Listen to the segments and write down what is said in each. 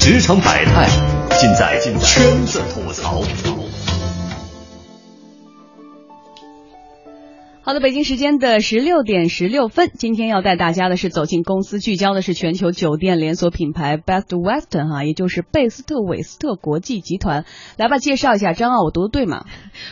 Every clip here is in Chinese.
职场百态，尽在圈子吐槽。好的，北京时间的十六点十六分，今天要带大家的是走进公司，聚焦的是全球酒店连锁品牌 Best Western 哈，也就是贝斯特韦斯特国际集团。来吧，介绍一下，张奥，我读的对吗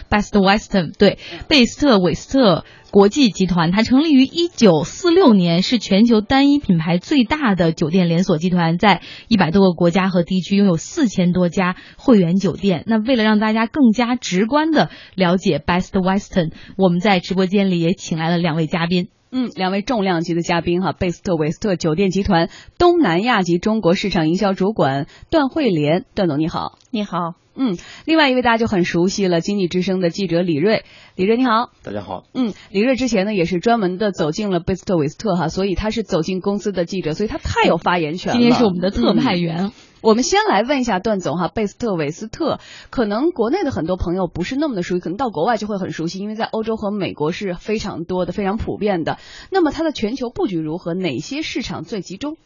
？Best Western 对，贝斯特韦斯特。国际集团，它成立于一九四六年，是全球单一品牌最大的酒店连锁集团，在一百多个国家和地区拥有四千多家会员酒店。那为了让大家更加直观的了解 Best Western，我们在直播间里也请来了两位嘉宾。嗯，两位重量级的嘉宾哈，贝斯特韦斯特酒店集团东南亚及中国市场营销主管段慧莲，段总你好，你好。嗯，另外一位大家就很熟悉了，经济之声的记者李锐，李锐你好，大家好。嗯，李锐之前呢也是专门的走进了贝斯特韦斯特哈，所以他是走进公司的记者，所以他太有发言权了。今天是我们的特派员。我们先来问一下段总哈，贝斯特韦斯特，可能国内的很多朋友不是那么的熟悉，可能到国外就会很熟悉，因为在欧洲和美国是非常多的、非常普遍的。那么它的全球布局如何？哪些市场最集中？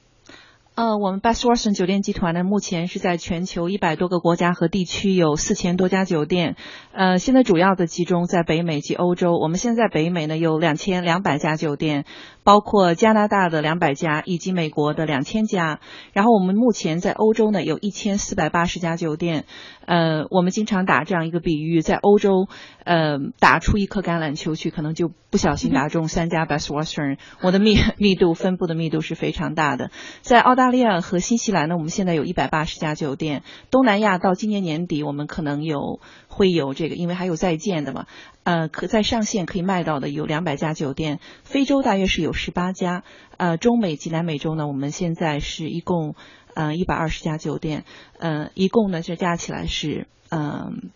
呃，我们 Best Western 酒店集团呢，目前是在全球一百多个国家和地区有四千多家酒店。呃，现在主要的集中在北美及欧洲。我们现在北美呢有两千两百家酒店。包括加拿大的两百家以及美国的两千家，然后我们目前在欧洲呢有一千四百八十家酒店。呃，我们经常打这样一个比喻，在欧洲，呃，打出一颗橄榄球去，可能就不小心打中三家 Best Western。我的密密度分布的密度是非常大的。在澳大利亚和新西兰呢，我们现在有一百八十家酒店。东南亚到今年年底，我们可能有会有这个，因为还有在建的嘛。呃，可在上线可以卖到的有两百家酒店，非洲大约是有十八家，呃，中美及南美洲呢，我们现在是一共呃一百二十家酒店，呃，一共呢这加起来是嗯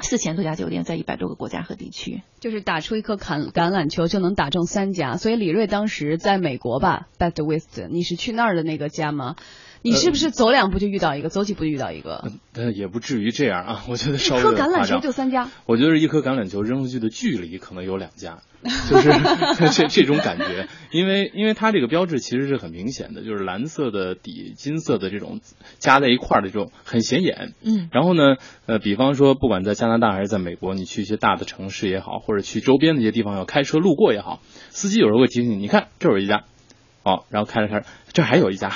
四千多家酒店，在一百多个国家和地区。就是打出一颗橄橄榄球就能打中三家，所以李瑞当时在美国吧，Best West，你是去那儿的那个家吗？你是不是走两步就遇到一个，走几步就遇到一个？但，也不至于这样啊，我觉得稍微一颗橄榄球就三家。我觉得一颗橄榄球扔出去的距离可能有两家，就是 这这种感觉。因为因为它这个标志其实是很明显的，就是蓝色的底，金色的这种加在一块儿的这种很显眼。嗯。然后呢，呃，比方说不管在加拿大还是在美国，你去一些大的城市也好，或者去周边的一些地方要开车路过也好，司机有时候会提醒你，你看这有一家。哦，然后开了开着，这还有一家，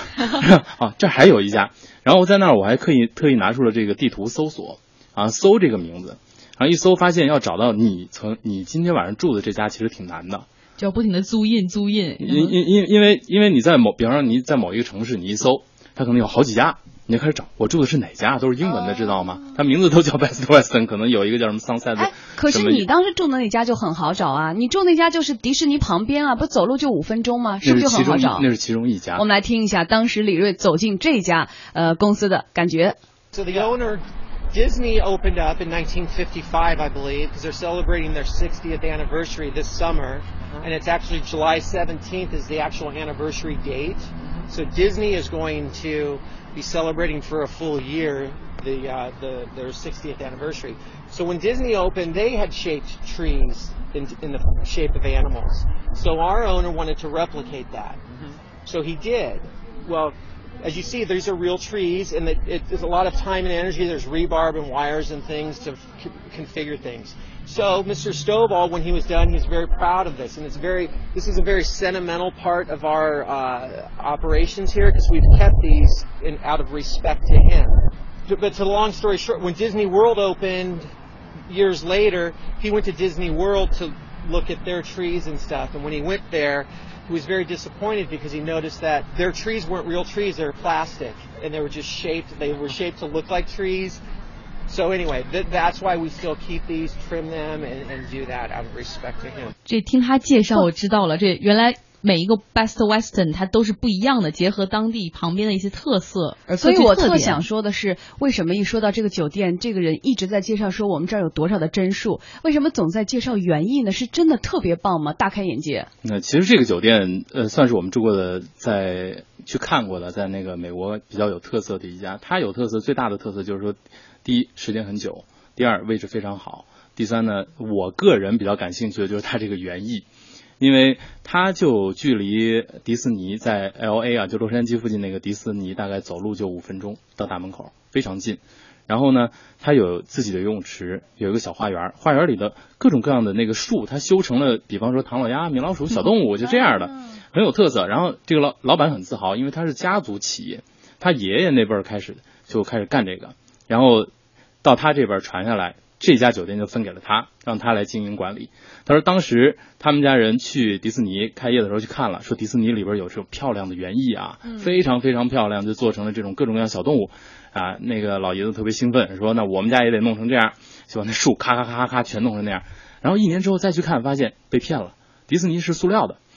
啊，这还有一家，然后在那儿我还特意特意拿出了这个地图搜索，啊，搜这个名字，然后一搜发现要找到你曾你今天晚上住的这家其实挺难的，就要不停的租印租印，因因因因为因为你在某，比方说你在某一个城市，你一搜，它可能有好几家。你就开始找，我住的是哪家？都是英文的，知道吗？它名字都叫 Best Western，可能有一个叫什么 Sunset。哎，可是你当时住的那家就很好找啊！你住那家就是迪士尼旁边啊，不走路就五分钟吗？是不是就很好找？那是其中一家。我们来听一下当时李锐走进这家呃公司的感觉。So the owner Disney opened up in 1955, I believe, because they're celebrating their 60th anniversary this summer, and it's actually July 17th is the actual anniversary date. So Disney is going to be celebrating for a full year the, uh, the their 60th anniversary. So when Disney opened, they had shaped trees in, in the shape of animals. So our owner wanted to replicate that. Mm-hmm. So he did. Well, as you see, these are real trees, and it, it, there's a lot of time and energy. There's rebarb and wires and things to configure things. So Mr. Stovall, when he was done, he was very proud of this, and it's very. This is a very sentimental part of our uh, operations here because we've kept these in, out of respect to him. But to the long story short, when Disney World opened years later, he went to Disney World to look at their trees and stuff, and when he went there, he was very disappointed because he noticed that their trees weren't real trees; they were plastic, and they were just shaped. They were shaped to look like trees So anyway, that's why we still keep these, trim them, and and do that out of respect to him. 这听他介绍，我知道了。这原来每一个 Best Western 它都是不一样的，结合当地旁边的一些特色。而所以我特想说的是，为什么一说到这个酒店，这个人一直在介绍说我们这儿有多少的帧数？为什么总在介绍园艺呢？是真的特别棒吗？大开眼界。那其实这个酒店，呃，算是我们住过的，在去看过的，在那个美国比较有特色的一家。它有特色，最大的特色就是说。第一，时间很久；第二，位置非常好；第三呢，我个人比较感兴趣的就是它这个园艺。因为它就距离迪士尼在 L A 啊，就洛杉矶附近那个迪士尼，大概走路就五分钟到大门口，非常近。然后呢，它有自己的游泳池，有一个小花园，花园里的各种各样的那个树，它修成了，比方说唐老鸭、米老鼠、小动物，就这样的，很有特色。然后这个老老板很自豪，因为他是家族企业，他爷爷那辈儿开始就开始干这个，然后到他这边传下来，这家酒店就分给了他，让他来经营管理。他说当时他们家人去迪士尼开业的时候去看了，说迪士尼里边有这种漂亮的园艺啊，非常非常漂亮，就做成了这种各种各样小动物。啊，那个老爷子特别兴奋，说那我们家也得弄成这样，就把那树咔咔咔咔咔全弄成那样。然后一年之后再去看，发现被骗了，迪士尼是塑料的，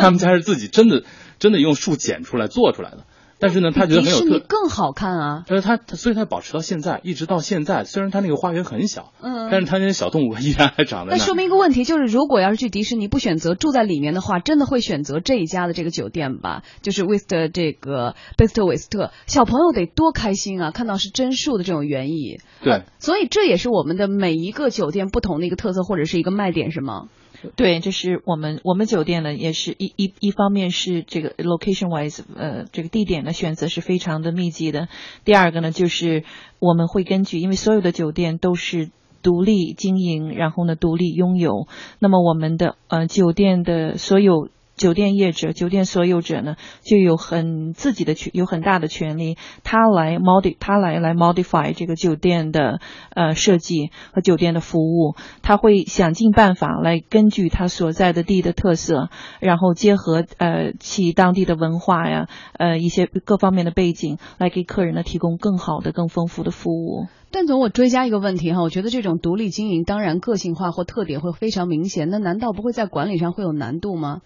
他们家是自己真的真的用树剪出来做出来的。但是呢，他觉得很有迪士尼，更好看啊。但是他所以他保持到现在，一直到现在，虽然他那个花园很小，嗯但是他那些小动物依然还长在那。那说明一个问题，就是如果要是去迪士尼不选择住在里面的话，真的会选择这一家的这个酒店吧？就是威斯特这个贝斯特韦斯特，小朋友得多开心啊！看到是真树的这种园艺，对，所以这也是我们的每一个酒店不同的一个特色或者是一个卖点，是吗？对，这是我们我们酒店呢，也是一一一方面是这个 location wise，呃，这个地点的选择是非常的密集的。第二个呢，就是我们会根据，因为所有的酒店都是独立经营，然后呢独立拥有，那么我们的呃酒店的所有。酒店业者、酒店所有者呢，就有很自己的权，有很大的权利，他来 modi，他来来 modify 这个酒店的呃设计和酒店的服务，他会想尽办法来根据他所在的地的特色，然后结合呃其当地的文化呀，呃一些各方面的背景，来给客人呢提供更好的、更丰富的服务。段总，我追加一个问题哈，我觉得这种独立经营，当然个性化或特点会非常明显，那难道不会在管理上会有难度吗？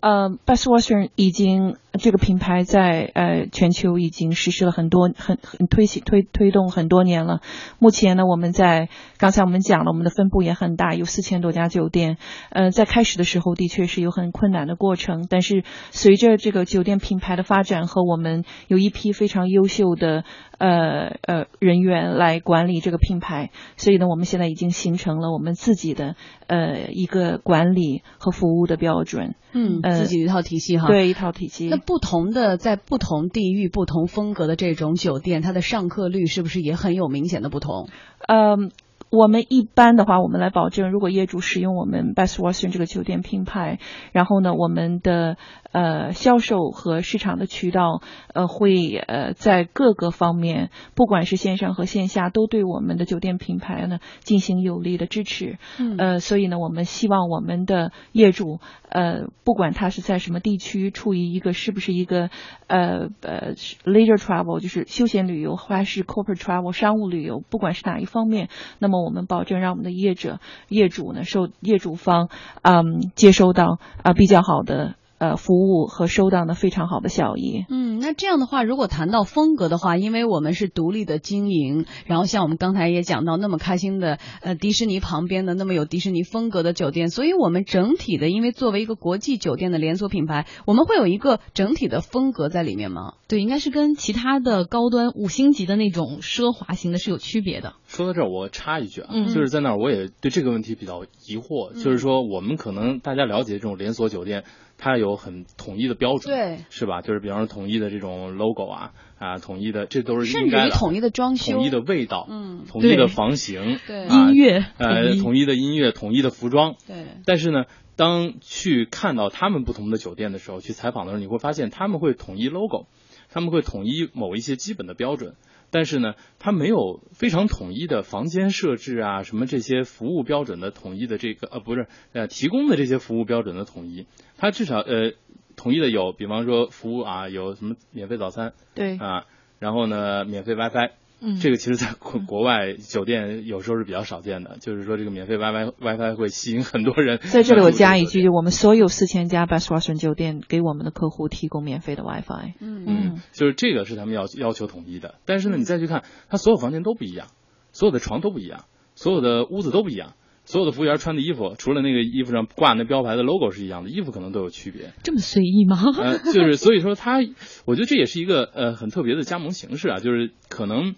呃，Best Western 已经这个品牌在呃全球已经实施了很多很很推行推推动很多年了。目前呢，我们在刚才我们讲了，我们的分布也很大，有四千多家酒店。呃，在开始的时候的确是有很困难的过程，但是随着这个酒店品牌的发展和我们有一批非常优秀的呃呃人员来管理这个品牌，所以呢，我们现在已经形成了我们自己的呃一个管理和服务的标准。嗯，呃自己一套体系哈。。对一套体系。那不同的在不同地域、不同风格的这种酒店，它的上客率是不是也很有明显的不同？嗯，我们一般的话，我们来保证，如果业主使用我们 Best Western 这个酒店品牌，然后呢，我们的呃销售和市场的渠道呃会呃在各个方面，不管是线上和线下，都对我们的酒店品牌呢进行有力的支持。嗯呃，所以呢，我们希望我们的业主，呃，不管他是在什么地区，处于一个是不是一个呃呃 leisure travel，就是休闲旅游，还是 corporate travel 商务旅游，不管是哪一方面，那么我们保证让我们的业者、业主呢，受业主方嗯接收到啊、比较好的呃服务和收到呢非常好的效益。嗯，那这样的话，如果谈到风格的话，因为我们是独立的经营，然后像我们刚才也讲到那么开心的呃迪士尼旁边的那么有迪士尼风格的酒店，所以我们整体的，因为作为一个国际酒店的连锁品牌，我们会有一个整体的风格在里面吗？对，应该是跟其他的高端五星级的那种奢华型的是有区别的。说到这儿，我插一句啊，嗯就是在那儿我也对这个问题比较疑惑，就是说我们可能大家了解这种连锁酒店，它有很统一的标准，对，是吧？就是比方说统一的这种 logo 啊啊，统一的这都是甚应该的，至于统一的装修，统一的味道，嗯。统一的房型，对。啊音乐呃，统一的音乐，统一的服装，对，但是呢，当去看到他们不同的酒店的时候，去采访的时候，你会发现他们会统一 logo，他们会统一某一些基本的标准，但是呢，它没有非常统一的房间设置啊，什么这些服务标准的统一的这个呃不是呃提供的这些服务标准的统一，它至少呃统一的有，比方说服务啊，有什么免费早餐对，啊，然后呢免费 WiFi。嗯这个其实，在国国外酒店有时候是比较少见的，就是说这个免费 WiFi WiFi 会吸引很多人。在这里我加一句，我们所有四千家 Best Western 酒店给我们的客户提供免费的 WiFi。嗯嗯，就是这个是他们要要求统一的。但是呢，你再去看，它所有房间都不一样，所有的床都不一样，所有的屋子都不一样，所有的服务员穿的衣服，除了那个衣服上挂那标牌的 logo 是一样的，衣服可能都有区别。这么随意吗？呃，就是所以说他，我觉得这也是一个呃很特别的加盟形式啊，就是可能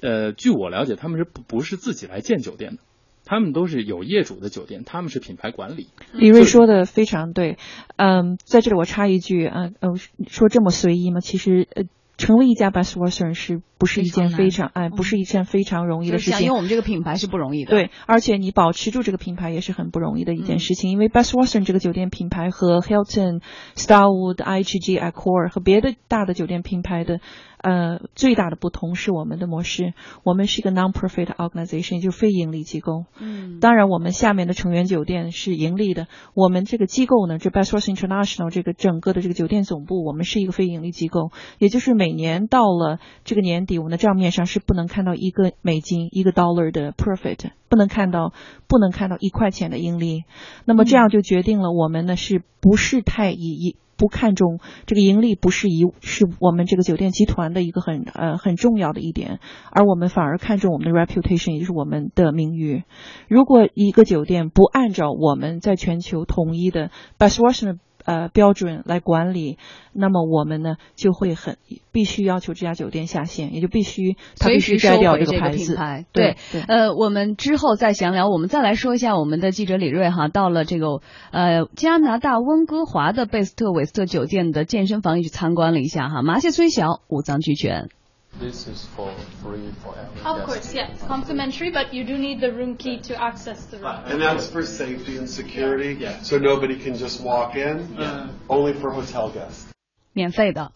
呃，据我了解，他们是不不是自己来建酒店的。他们都是有业主的酒店，他们是品牌管理。李瑞说的非常对，嗯，在这里我插一句，嗯呃，说这么随意吗？其实呃。成为一家 Best Western 是不是一件非常哎，不是一件非常容易的事情？因为我们这个品牌是不容易的。对，而且你保持住这个品牌也是很不容易的一件事情。因为 Best Western 这个酒店品牌和 Hilton、Starwood、IHG、Accor 和别的大的酒店品牌的。呃，最大的不同是我们的模式，我们是一个 non-profit organization，就是非盈利机构。嗯，当然，我们下面的成员酒店是盈利的。我们这个机构呢，这 Best Western International 这个整个的这个酒店总部，我们是一个非盈利机构，也就是每年到了这个年底，我们的账面上是不能看到一个美金一个 dollar 的 profit，不能看到不能看到一块钱的盈利。那么这样就决定了我们呢是不是太以一。不看重这个盈利，不是一是我们这个酒店集团的一个很呃很重要的一点，而我们反而看重我们的 reputation，也就是我们的名誉。如果一个酒店不按照我们在全球统一的 best Western 呃，标准来管理，那么我们呢就会很必须要求这家酒店下线，也就必须他必须摘掉这个牌子。对，呃，我们之后再详聊。我们再来说一下我们的记者李瑞哈，到了这个呃加拿大温哥华的贝斯特韦斯特酒店的健身房也去参观了一下哈。麻雀虽小，五脏俱全。This is for free for everyone. Of course, yes, complimentary, but you do need the room key to access the room. And that's for safety and security, yeah. so nobody can just walk in. Yeah. Only for hotel guests. 免费的，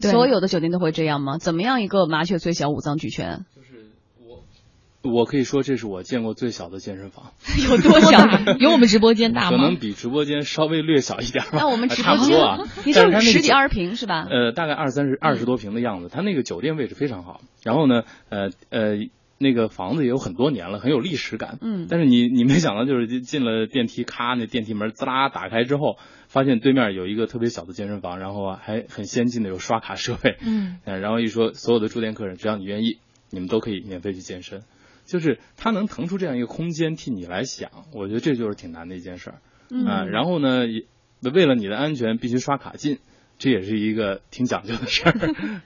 所有的酒店都会这样吗？怎么样一个麻雀虽小，五脏俱全？ 我可以说这是我见过最小的健身房，有多小？有我们直播间大吗？可能比直播间稍微略小一点吧。那我们直播间啊，你这十几二十平是吧？呃，大概二三十二十多平的样子。它那个酒店位置非常好，然后呢，呃呃，那个房子也有很多年了，很有历史感。嗯。但是你你没想到，就是进了电梯，咔，那电梯门滋啦打开之后，发现对面有一个特别小的健身房，然后还很先进的有刷卡设备。嗯。然后一说，所有的住店客人，只要你愿意，你们都可以免费去健身。就是他能腾出这样一个空间替你来想，我觉得这就是挺难的一件事儿啊。然后呢，为了你的安全，必须刷卡进，这也是一个挺讲究的事儿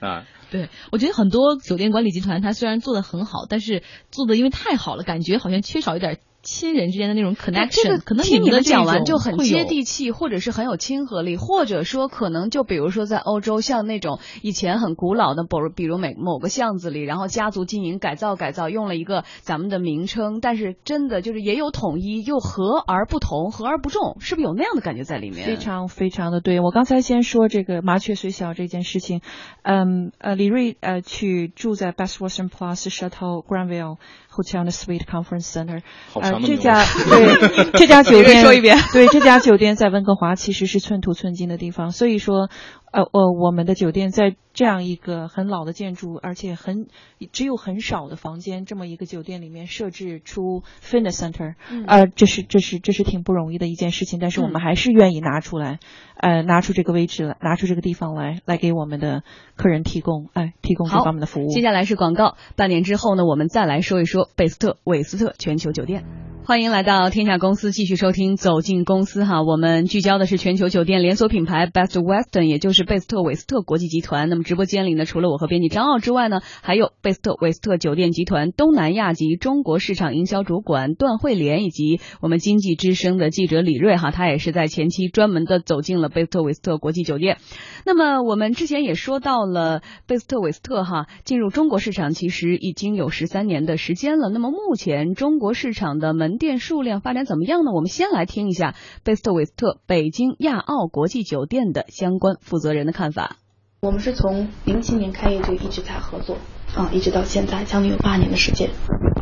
啊。对，我觉得很多酒店管理集团，它虽然做的很好，但是做的因为太好了，感觉好像缺少一点。亲人之间的那种 connection，可能听你们讲完就很接地气，或者是很有亲和力，或者说可能就比如说在欧洲，像那种以前很古老的，比如比如每某个巷子里，然后家族经营改造改造，用了一个咱们的名称，但是真的就是也有统一，又和而不同，和而不重，是不是有那样的感觉在里面？非常非常的对。我刚才先说这个麻雀虽小这件事情，嗯呃，李瑞呃去住在 Best Western Plus Chateau Granville。Hotel and Suite Conference Center，呃，这家对这家酒店 说一遍，对这家酒店在温哥华其实是寸土寸金的地方，所以说，呃呃，我们的酒店在。这样一个很老的建筑，而且很只有很少的房间，这么一个酒店里面设置出 fitness center，呃，这是这是这是挺不容易的一件事情，但是我们还是愿意拿出来，呃，拿出这个位置来，拿出这个地方来，来给我们的客人提供，哎，提供这方面的服务。接下来是广告，半年之后呢，我们再来说一说贝斯特韦斯特全球酒店。欢迎来到天下公司，继续收听走进公司哈。我们聚焦的是全球酒店连锁品牌 Best Western，也就是贝斯特韦斯特国际集团。那么直播间里呢，除了我和编辑张傲之外呢，还有贝斯特韦斯特酒店集团东南亚及中国市场营销主管段慧莲，以及我们经济之声的记者李瑞哈，他也是在前期专门的走进了贝斯特韦斯特国际酒店。那么我们之前也说到了贝斯特韦斯特哈进入中国市场其实已经有十三年的时间了。那么目前中国市场的门店数量发展怎么样呢？我们先来听一下贝斯特韦斯特北京亚奥国际酒店的相关负责人的看法。我们是从零七年开业就一直在合作啊，一直到现在将近有八年的时间。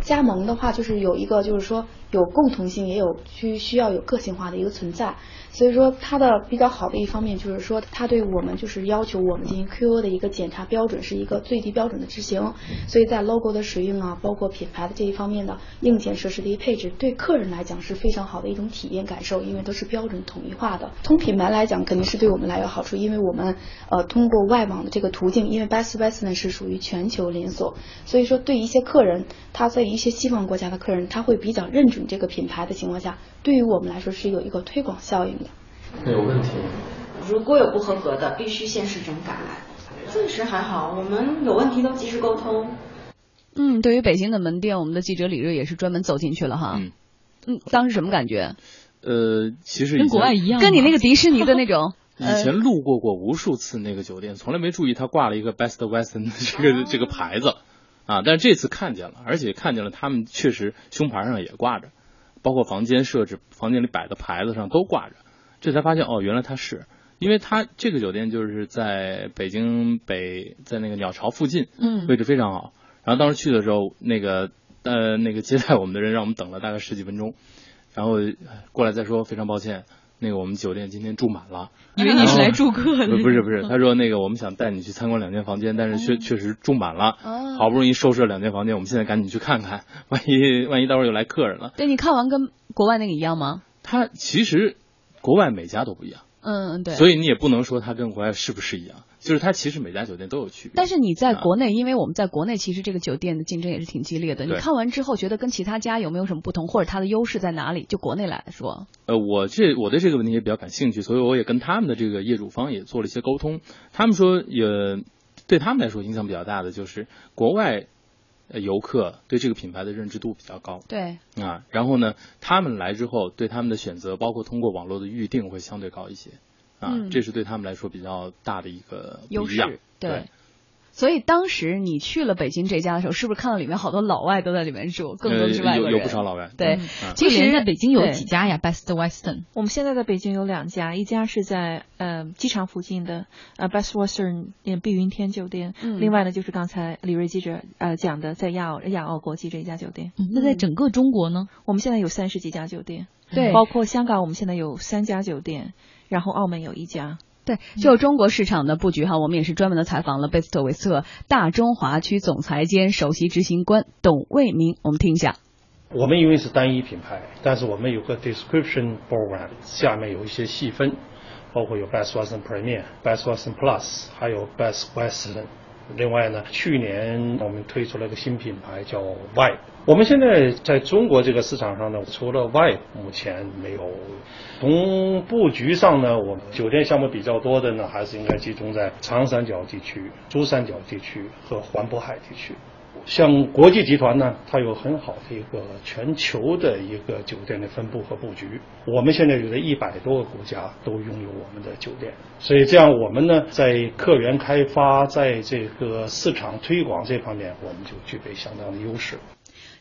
加盟的话，就是有一个就是说有共同性，也有需需要有个性化的一个存在。所以说它的比较好的一方面就是说，它对我们就是要求我们进行 QO 的一个检查标准是一个最低标准的执行。所以在 logo 的使用啊，包括品牌的这一方面的硬件设施的一配置，对客人来讲是非常好的一种体验感受，因为都是标准统一化的。从品牌来讲，肯定是对我们来有好处，因为我们呃通过外网的这个途径，因为 Best Western 是属于全球连锁，所以说对一些客人，他在一些西方国家的客人，他会比较认准这个品牌的情况下，对于我们来说是有一个推广效应。有问题。如果有不合格的，必须先市整改。暂时还好，我们有问题都及时沟通。嗯，对于北京的门店，我们的记者李锐也是专门走进去了哈。嗯嗯，当时什么感觉？呃，其实跟国外一样，跟你那个迪士尼的那种 以前路过过无数次那个酒店，从来没注意它挂了一个 Best Western 的这个、这个牌子啊，但是这次看见了，而且看见了他们确实胸牌上也挂着，包括房间设置、房间里摆的牌子上都挂着，这才发现哦，原来他是。因为他这个酒店就是在北京北，在那个鸟巢附近，嗯位置非常好。然后当时去的时候，那个呃那个接待我们的人让我们等了大概十几分钟，然后呃过来再说非常抱歉，那个我们酒店今天住满了。以为你是来住客的不不是不是，他说那个我们想带你去参观两间房间，但是确确实住满了，哦好不容易收拾了两间房间，我们现在赶紧去看看，万一万一待会儿又来客人了。对你看完跟国外那个一样吗？它其实国外每家都不一样，嗯，对。所以你也不能说它跟国外是不是一样，就是它其实每家酒店都有区别。但是你在啊国内，因为我们在国内其实这个酒店的竞争也是挺激烈的。你看完之后，觉得跟其他家有没有什么不同，或者它的优势在哪里？就国内来说，呃，我这我对这个问题也比较感兴趣，所以我也跟他们的这个业主方也做了一些沟通。他们说也对他们来说影响比较大的就是国外呃游客对这个品牌的认知度比较高对，啊，然后呢，他们来之后对他们的选择，包括通过网络的预定会相对高一些啊，嗯这是对他们来说比较大的一个优势。对。所以当时你去了北京这家的时候，是不是看到里面好多老外都在里面住，更多之外？呃有有不少老外对，嗯其实在北京有几家呀？Best Western。我们现在在北京有两家，一家是在呃机场附近的呃 Best Western 呃碧云天酒店，嗯另外呢就是刚才李瑞记者呃讲的在亚奥亚奥国际这一家酒店。嗯，那在整个中国呢？我们现在有三十几家酒店，对包括香港，我们现在有三家酒店，然后澳门有一家。对，就中国市场的布局哈，我们也是专门的采访了贝斯特韦斯特大中华区总裁兼首席执行官董卫民，我们听一下。我们因为是单一品牌，但是我们有个 description program，下面有一些细分，包括有 Best Western Premier、Best Western Plus，还有 Best Western。另外呢，去年我们推出了一个新品牌叫 Vibe。我们现在在中国这个市场上呢，除了外目前没有。从布局上呢，我们酒店项目比较多的呢，还是应该集中在长三角地区、珠三角地区和环渤海地区。像国际集团呢，它有很好的一个全球的一个酒店的分布和布局。我们现在有的一百多个国家都拥有我们的酒店，所以这样我们呢，在客源开发，在这个市场推广这方面，我们就具备相当的优势。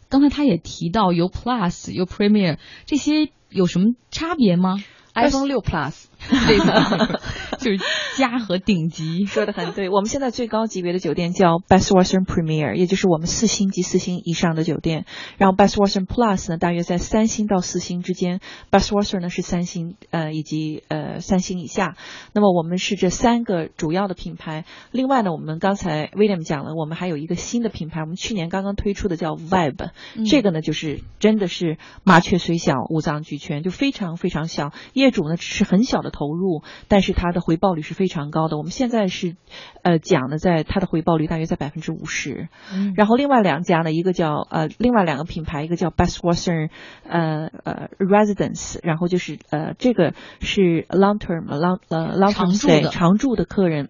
刚才他也提到有 Plus 有 Premier 这些有什么差别吗？iPhone 六 Plus 这个 就是家和顶级，说的很对。我们现在最高级别的酒店叫 Best Western Premier，也就是我们四星及四星以上的酒店。然后 Best Western Plus 呢，大约在三星到四星之间。Best Western 呢是三星呃以及呃三星以下。那么我们是这三个主要的品牌。另外呢，我们刚才 William 讲了，我们还有一个新的品牌，我们去年刚刚推出的叫 Vibe、嗯这个呢就是真的是麻雀虽小五脏俱全，就非常非常小。业主呢只是很小的投入，但是它的回报率是非常高的。我们现在是呃讲的在它的回报率大约在百分之五十。嗯然后另外两家呢，一个叫呃另外两个品牌，一个叫 Best Western 呃呃 Residence，然后就是呃这个是 long term long 呃 long 常 term 住的 stay 常住的客人。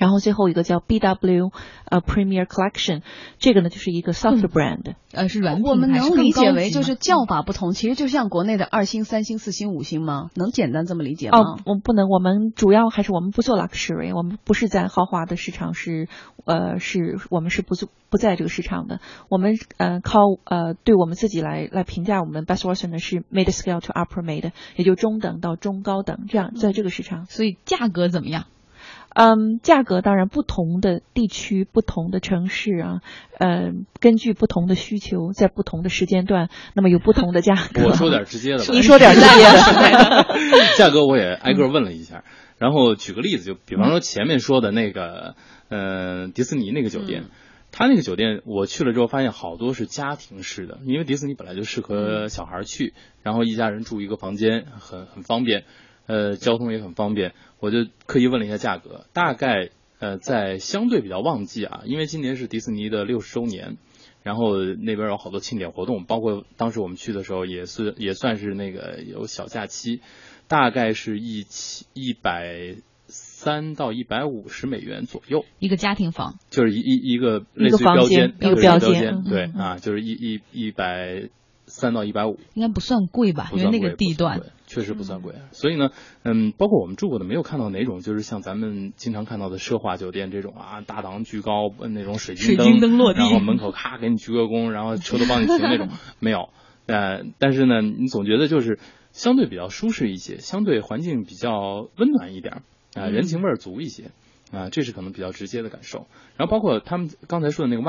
然后最后一个叫 BW 呃 Premier Collection，这个呢就是一个 soft brand，、呃是软品我们还是能理解为就是叫法不同，其实就像国内的二星、三星、四星、五星吗？能简单这么理解吗？哦，我们不能，我们主要还是我们不做 luxury，我们不是在豪华的市场是，呃，是我们是不做不在这个市场的。我们呃靠呃对我们自己来来评价我们 best Western 呢是 mid scale to upper mid，也就中等到中高等这样在这个市场。所以价格怎么样？嗯，价格当然不同的地区、不同的城市啊，呃，根据不同的需求，在不同的时间段，那么有不同的价格。我说点直接的吧，你说点直接的。价格我也挨个问了一下，然后举个例子，就比方说前面说的那个，呃，迪士尼那个酒店。他那个酒店，我去了之后发现好多是家庭式的，因为迪士尼本来就适合小孩去，然后一家人住一个房间，很很方便，呃，交通也很方便。我就刻意问了一下价格，大概呃在相对比较旺季啊，因为今年是迪士尼的六十周年，然后那边有好多庆典活动，包括当时我们去的时候也是也算是那个有小假期，大概是一七一百三到一百五十美元左右，一个家庭房，就是一一一个类似于标房间间，一个标间对啊，就是一一一百三到一百五，应该不算贵吧？贵因为那个地段确实不算贵。所以呢，嗯，包括我们住过的，没有看到哪种就是像咱们经常看到的奢华酒店这种啊，大堂巨高，呃那种水晶水晶灯落地然后门口咔给你鞠个躬，然后车都帮你停那种，没有。呃，但是呢，你总觉得就是相对比较舒适一些，相对环境比较温暖一点啊、嗯人情味儿足一些。啊，这是可能比较直接的感受。然后包括他们刚才说的那个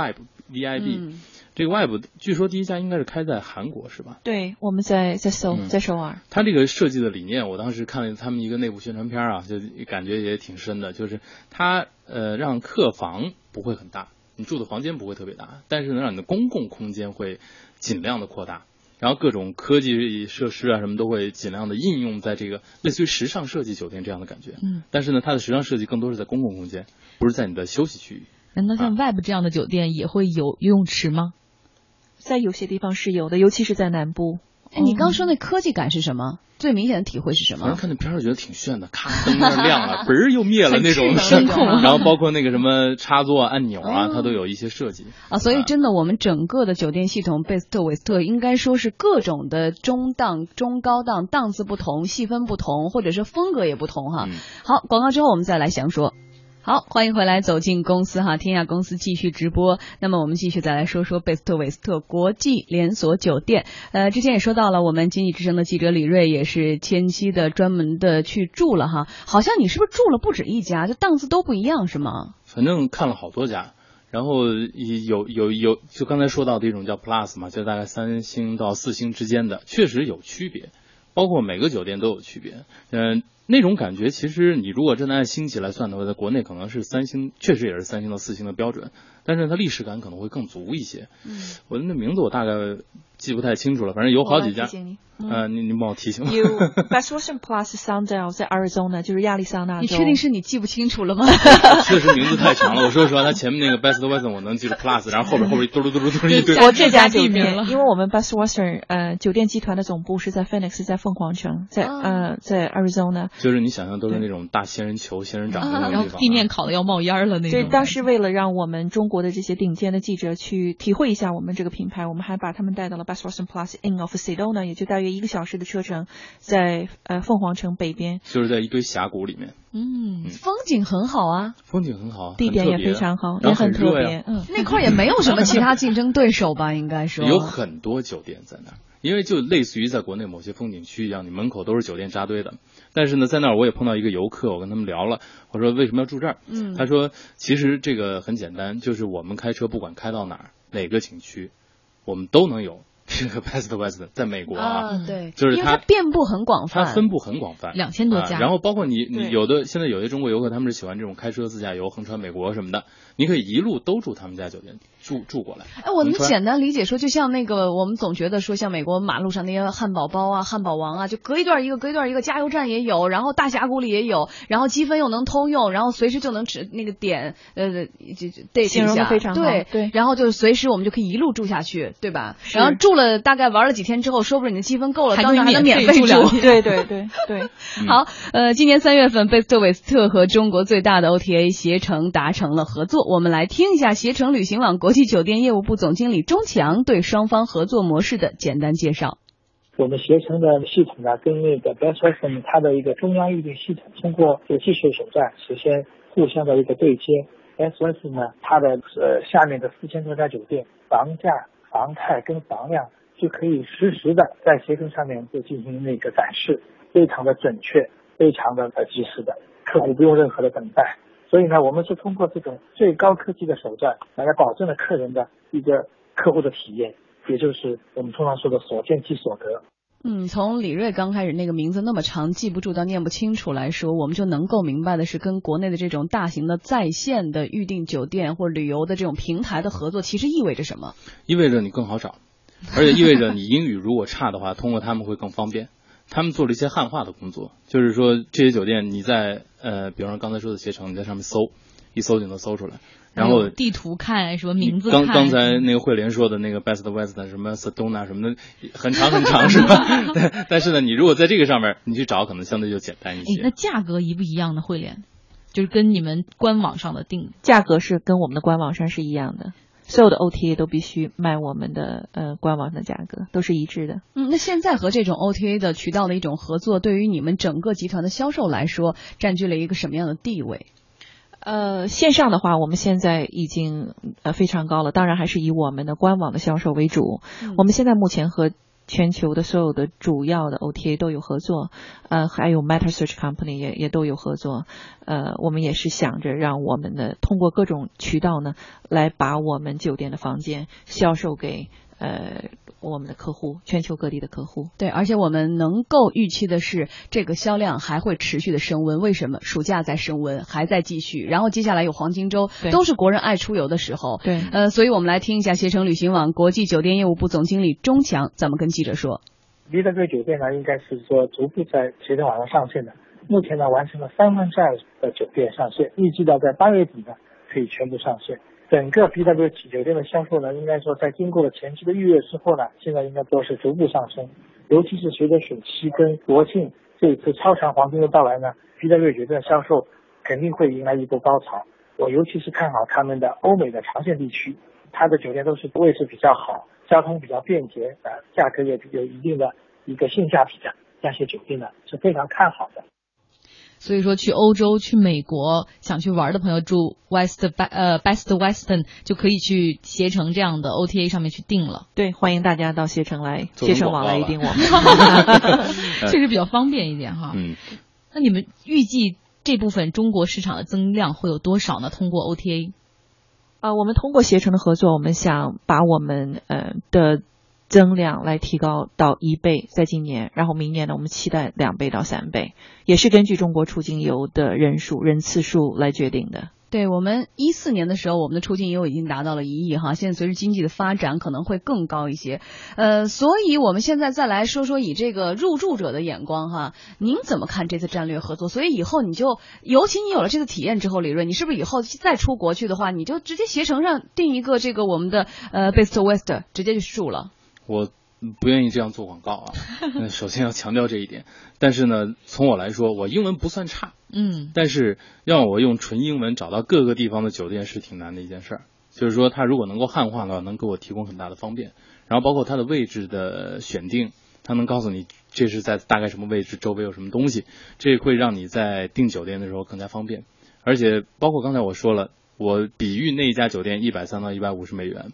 嗯这个 Vibe 据说第一家应该是开在韩国是吧？对，我们在在首嗯在首尔，他这个设计的理念，我当时看了他们一个内部宣传片啊，就感觉也挺深的，就是它呃让客房不会很大，你住的房间不会特别大，但是能让你的公共空间会尽量的扩大，然后各种科技设施啊什么都会尽量的应用在这个类似于时尚设计酒店这样的感觉。嗯，但是呢，它的时尚设计更多是在公共空间，不是在你的休息区域。难道啊像 Web 这样的酒店也会有游泳池吗？在有些地方是有的，尤其是在南部。哎，你刚说那科技感是什么？最明显的体会是什么？反正看那片儿觉得挺炫的，咔灯那亮了，嘣儿又灭了那种很智能那种啊然后包括那个什么插座按钮啊，哦它都有一些设计。啊，所以真的，我们整个的酒店系统贝斯特韦斯特应该说是各种的中档、中高档档次不同，细分不同，或者是风格也不同哈。嗯好，广告之后我们再来详说。好，欢迎回来，走进公司哈，天下公司继续直播。那么我们继续再来说说贝斯特韦斯特国际连锁酒店。呃，之前也说到了，我们经济之声的记者李锐也是前期的专门的去住了哈。好像你是不是住了不止一家，就档次都不一样是吗？反正看了好多家，然后有有有，就刚才说到的一种叫 Plus 嘛，就大概三星到四星之间的，确实有区别，包括每个酒店都有区别。嗯、那种感觉其实你如果真的按星级来算的话，在国内可能是三星，确实也是三星到四星的标准，但是它历史感可能会更足一些。嗯，我的那名字我大概记不太清楚了，反正有好几家我来提醒你。呃，您您帮我提醒。有 Best Western Plus Sundale 在 Arizona，就是亚利桑那州。你确定是你记不清楚了吗？确实名字太长了。我说实话，它前面那个 Best Western 我能记住 Plus，然后后边后边嘟噜嘟噜嘟噜一堆。我这家酒店地名了，因为我们 Best Western 呃酒店集团的总部是在 Phoenix，在凤凰城，在、啊呃在 Arizona。就是你想象都是那种大仙人球、仙人掌的那种地方啊，然后地面烤的要冒烟了那种。对，当时为了让我们中国的这些顶尖的记者去体会一下我们这个品牌，我们还把他们带到了 Best Western Plus Inn of Sedona，也就大约一个小时的车程，在呃凤凰城北边，就是在一堆峡谷里面，嗯，风景很好啊，风景很好，地点也非常好，也很特别。嗯，那块也没有什么其他竞争对手吧？应该说。有很多酒店在那儿，因为就类似于在国内某些风景区一样，你门口都是酒店扎堆的。但是呢，在那儿我也碰到一个游客，我跟他们聊了，我说为什么要住这儿？嗯。他说其实这个很简单，就是我们开车不管开到哪儿，哪个景区，我们都能有 这个 Best West，在美国啊，对，就是它它遍布很广泛，它分布很广泛，2000多家。啊然后包括你，你有的现在有些中国游客，他们是喜欢这种开车自驾游，横穿美国什么的，你可以一路都住他们家酒店，住住过来。哎，我能简单理解说，就像那个我们总觉得说，像美国马路上那些汉堡包啊、汉堡王啊，就隔一段一个，隔一段一个，加油站也有，然后大峡谷里也有，然后积分又能通用，然后随时就能指那个点，呃，就就 date 形容的非常好对对。然后就是随时我们就可以一路住下去，对吧？然后住了大概玩了几天之后，说不定你的积分够了，还当然还能能免免费住对对对对，嗯。好，呃，今年三月份，贝斯特韦斯特和中国最大的 OTA 携程达成了合作。我们来听一下携程旅行网国际酒店业务部总经理钟强对双方合作模式的简单介绍。我们携程的系统呢，跟那个 Best Western 它的一个中央预订系统，通过这个技术手段实现互相的一个对接。Best Western 呢，它的呃下面的四千多家酒店，房价、房态跟房量就可以实时的在携程上面就进行那个展示，非常的准确，非常的呃及时的，客户不用任何的等待。所以呢，我们是通过这种最高科技的手段来保证了客人的一个客户的体验，也就是我们通常说的所见即所得。嗯，从李锐刚开始那个名字那么长记不住到念不清楚来说，我们就能够明白的是，跟国内的这种大型的在线的预订酒店或旅游的这种平台的合作，其实意味着什么？意味着你更好找，而且意味着你英语如果差的话，通过他们会更方便。他们做了一些汉化的工作，就是说这些酒店你在呃，比方说刚才说的携程，你在上面搜，一搜就能搜出来。然后地图看什么名字，刚刚才那个慧莲说的那个 Best West 什么 Sedona 什么的，很长很长是吧？但但是呢，你如果在这个上面你去找，可能相对就简单一哎，些。那价格一不一样呢？慧莲，就是跟你们官网上的定价格是跟我们的官网上是一样的。所有的 OTA 都必须卖我们的呃官网的价格，都是一致的。嗯，那现在和这种 OTA 的渠道的一种合作，对于你们整个集团的销售来说，占据了一个什么样的地位？呃，线上的话，我们现在已经呃非常高了，当然还是以我们的官网的销售为主。嗯、我们现在目前和全球的所有的主要的 OTA 都有合作，呃，还有 Meta Search Company 也也都有合作，呃，我们也是想着让我们的通过各种渠道呢，来把我们酒店的房间销售给呃我们的客户，全球各地的客户。对，而且我们能够预期的是，这个销量还会持续的升温。为什么？暑假在升温，还在继续，然后接下来有黄金周，都是国人爱出游的时候。对，呃，所以我们来听一下携程旅行网国际酒店业务部总经理钟强怎么跟记者说。B W 酒店呢，应该是说逐步在携程网上上线的。目前呢，完成了三分之二的酒店上线，预计到在八月底呢，可以全部上线。整个 B W 酒店的销售呢，应该说在经过了前期的预热之后呢，现在应该说是逐步上升。尤其是随着暑期跟国庆这一次超长黄金的到来呢，B W 酒店销售肯定会迎来一波高潮。我尤其是看好他们的欧美的长线地区，它的酒店都是位置比较好，交通比较便捷，呃，价格也有一定的一个性价比的，那些酒店呢是非常看好的。所以说，去欧洲、去美国想去玩的朋友，住 West 呃 Best Western 就可以去携程这样的 OTA 上面去订了。对，欢迎大家到携程来，携程网来预订我们，确实比较方便一点哈。嗯，那你们预计这部分中国市场的增量会有多少呢？通过 OTA？啊、呃，我们通过携程的合作，我们想把我们呃的。增量来提高到一倍，在今年，然后明年呢，我们期待两倍到三倍，也是根据中国出境游的人数、人次数来决定的。对我们一四年的时候，我们的出境游已经达到了一亿哈，现在随着经济的发展，可能会更高一些。呃，所以我们现在再来说说以这个入住者的眼光哈，您怎么看这次战略合作？所以以后你就，尤其你有了这次体验之后，李润，你是不是以后再出国去的话，你就直接携程上订一个这个我们的呃 Best wester 直接就住了？我不愿意这样做广告啊，首先要强调这一点。但是呢，从我来说，我英文不算差，嗯，但是让我用纯英文找到各个地方的酒店是挺难的一件事儿。就是说，它如果能够汉化的话，能给我提供很大的方便。然后包括它的位置的选定，它能告诉你这是在大概什么位置，周围有什么东西，这会让你在订酒店的时候更加方便。而且包括刚才我说了，我比喻那一家酒店一百三到一百五十美元。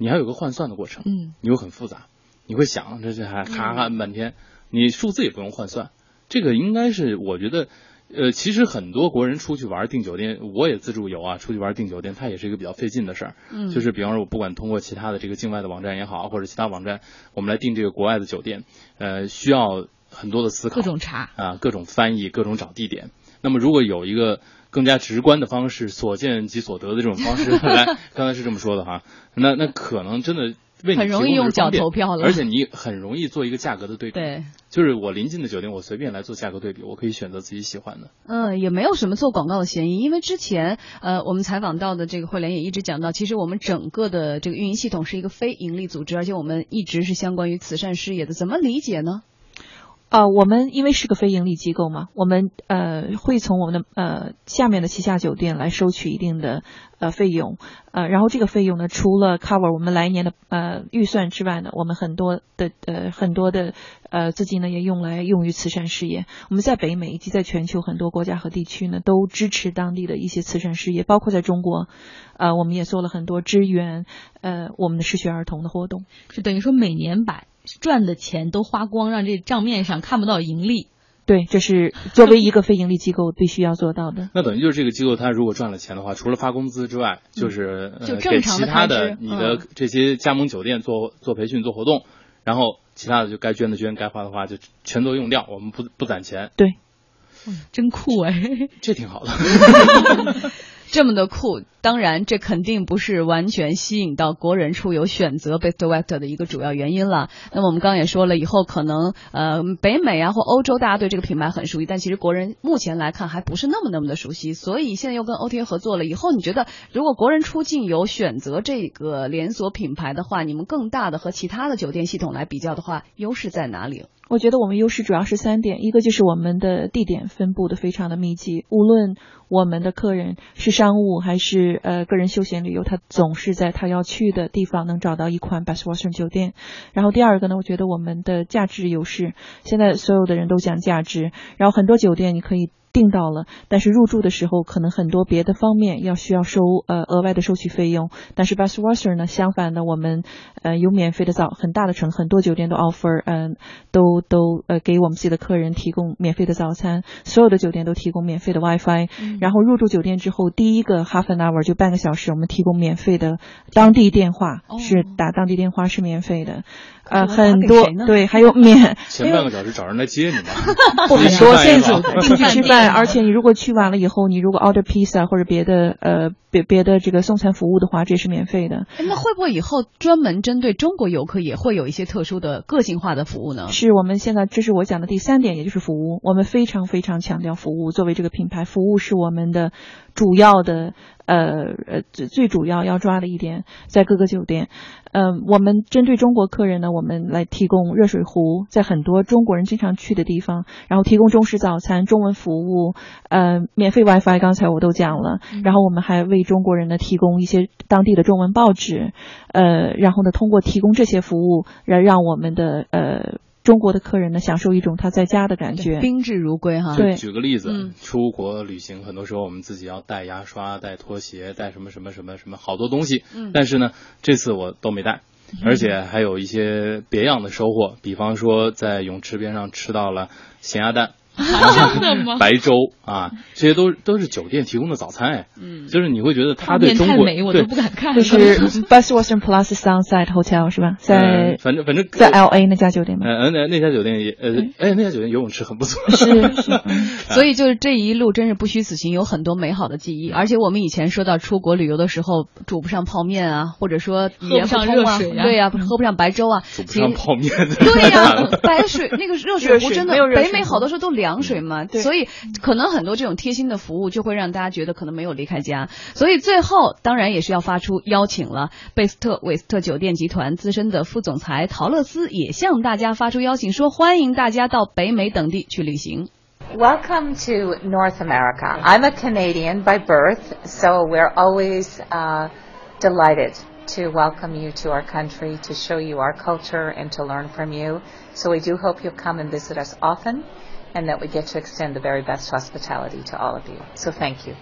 你还有个换算的过程，嗯，你会很复杂，你会想这这还咔咔按半天，你数字也不用换算，这个应该是我觉得，呃，其实很多国人出去玩订酒店，我也自助游啊，出去玩订酒店，它也是一个比较费劲的事儿，嗯，就是比方说，我不管通过其他的这个境外的网站也好，或者其他网站，我们来订这个国外的酒店，呃，需要很多的思考，各种查啊，各种翻译，各种找地点。那么如果有一个更加直观的方式，所见即所得的这种方式 来，刚才是这么说的哈，那那可能真的为你很容易用脚投票了，而且你很容易做一个价格的对比。对，就是我临近的酒店，我随便来做价格对比，我可以选择自己喜欢的。嗯，也没有什么做广告的嫌疑，因为之前呃我们采访到的这个慧莲也一直讲到，其实我们整个的这个运营系统是一个非盈利组织，而且我们一直是相关于慈善事业的，怎么理解呢？呃，我们因为是个非盈利机构嘛，我们呃会从我们的呃下面的旗下酒店来收取一定的呃费用，呃，然后这个费用呢，除了 cover 我们来年的呃预算之外呢，我们很多的呃很多的呃资金呢也用来用于慈善事业。我们在北美以及在全球很多国家和地区呢，都支持当地的一些慈善事业，包括在中国，呃，我们也做了很多支援呃我们的失学儿童的活动，就等于说每年把赚的钱都花光，让这账面上看不到盈利。对，这是作为一个非盈利机构必须要做到的。那等于就是这个机构，它如果赚了钱的话，除了发工资之外，就是、嗯、就呃、正常给其他的的你的这些加盟酒店做做培训、做活动，然后其他的就该捐的捐，该花的花就全都用掉，我们不不攒钱。对，嗯，真酷哎，这挺好的。这么的酷，当然这肯定不是完全吸引到国人出游选择 Best West 的一个主要原因了。那么我们刚刚也说了，以后可能呃北美啊或欧洲大家对这个品牌很熟悉，但其实国人目前来看还不是那么那么的熟悉。所以现在又跟 OTA 合作了，以后你觉得如果国人出境游选择这个连锁品牌的话，你们更大的和其他的酒店系统来比较的话，优势在哪里？我觉得我们优势主要是三点，一个就是我们的地点分布的非常的密集，无论我们的客人是商务还是呃个人休闲旅游，他总是在他要去的地方能找到一款 Best Western 酒店。然后第二个呢，我觉得我们的价值优势，现在所有的人都讲价值，然后很多酒店你可以。订到了，但是入住的时候可能很多别的方面要需要收呃额外的收取费用。但是 Best Western 呢，相反的，我们呃有免费的早很大的城，很多酒店都 offer，嗯，都都呃给我们自己的客人提供免费的早餐，所有的酒店都提供免费的 WiFi。然后入住酒店之后，第一个 half an hour 就半个小时，我们提供免费的当地电话，是打当地电话是免费的。呃，很多对，还有免前半个小时找人来接你吧，不很多现在 定 去吃饭，而且你如果去晚了以后，你如果 order pizza 或者别的呃别别的这个送餐服务的话，这是免费的。那会不会以后专门针对中国游客也会有一些特殊的个性化的服务呢？是我们现在这是我讲的第三点，也就是服务，我们非常非常强调服务。作为这个品牌，服务是我们的主要的。呃呃，最最主要要抓的一点，在各个酒店，嗯，我们针对中国客人呢，我们来提供热水壶，在很多中国人经常去的地方，然后提供中式早餐、中文服务，呃，免费 WiFi，刚才我都讲了，然后我们还为中国人呢提供一些当地的中文报纸，呃，然后呢，通过提供这些服务，让让我们的呃。中国的客人呢，享受一种他在家的感觉，宾至如归哈。对，举个例子，出国旅行，很多时候我们自己要带牙刷、带拖鞋、带什么什么什么什么好多东西，嗯，但是呢，这次我都没带，而且还有一些别样的收获，比方说在泳池边上吃到了咸鸭蛋。白粥啊，这些都都是酒店提供的早餐哎，嗯，就是你会觉得他对中国美我都不敢看。就是 Best Western Plus Sunset Hotel 是吧？在反正反正在 L A 那家酒店吗？呃那那家酒店也呃哎那家酒店游泳池很不错。是是，所以就是这一路真是不虚此行，有很多美好的记忆。而且我们以前说到出国旅游的时候，煮不上泡面啊，或者说喝不上热水啊，对呀，喝不上白粥啊，煮不上泡面。对呀，白水那个热水壶真的，北美好多时候都凉水嘛，所以。可能很多这种贴心的服务就会让大家觉得可能没有离开家，所以最后当然也是要发出邀请了。贝斯特韦斯特酒店集团资深的副总裁陶乐斯也向大家发出邀请，说欢迎大家到北美等地去旅行。Welcome to North America. I'm a Canadian by birth, so we're always uh, delighted to welcome you to our country, to show you our culture, and to learn from you. So we do hope you'll come and visit us often. and that we get to extend the very best hospitality to all of you. So thank you.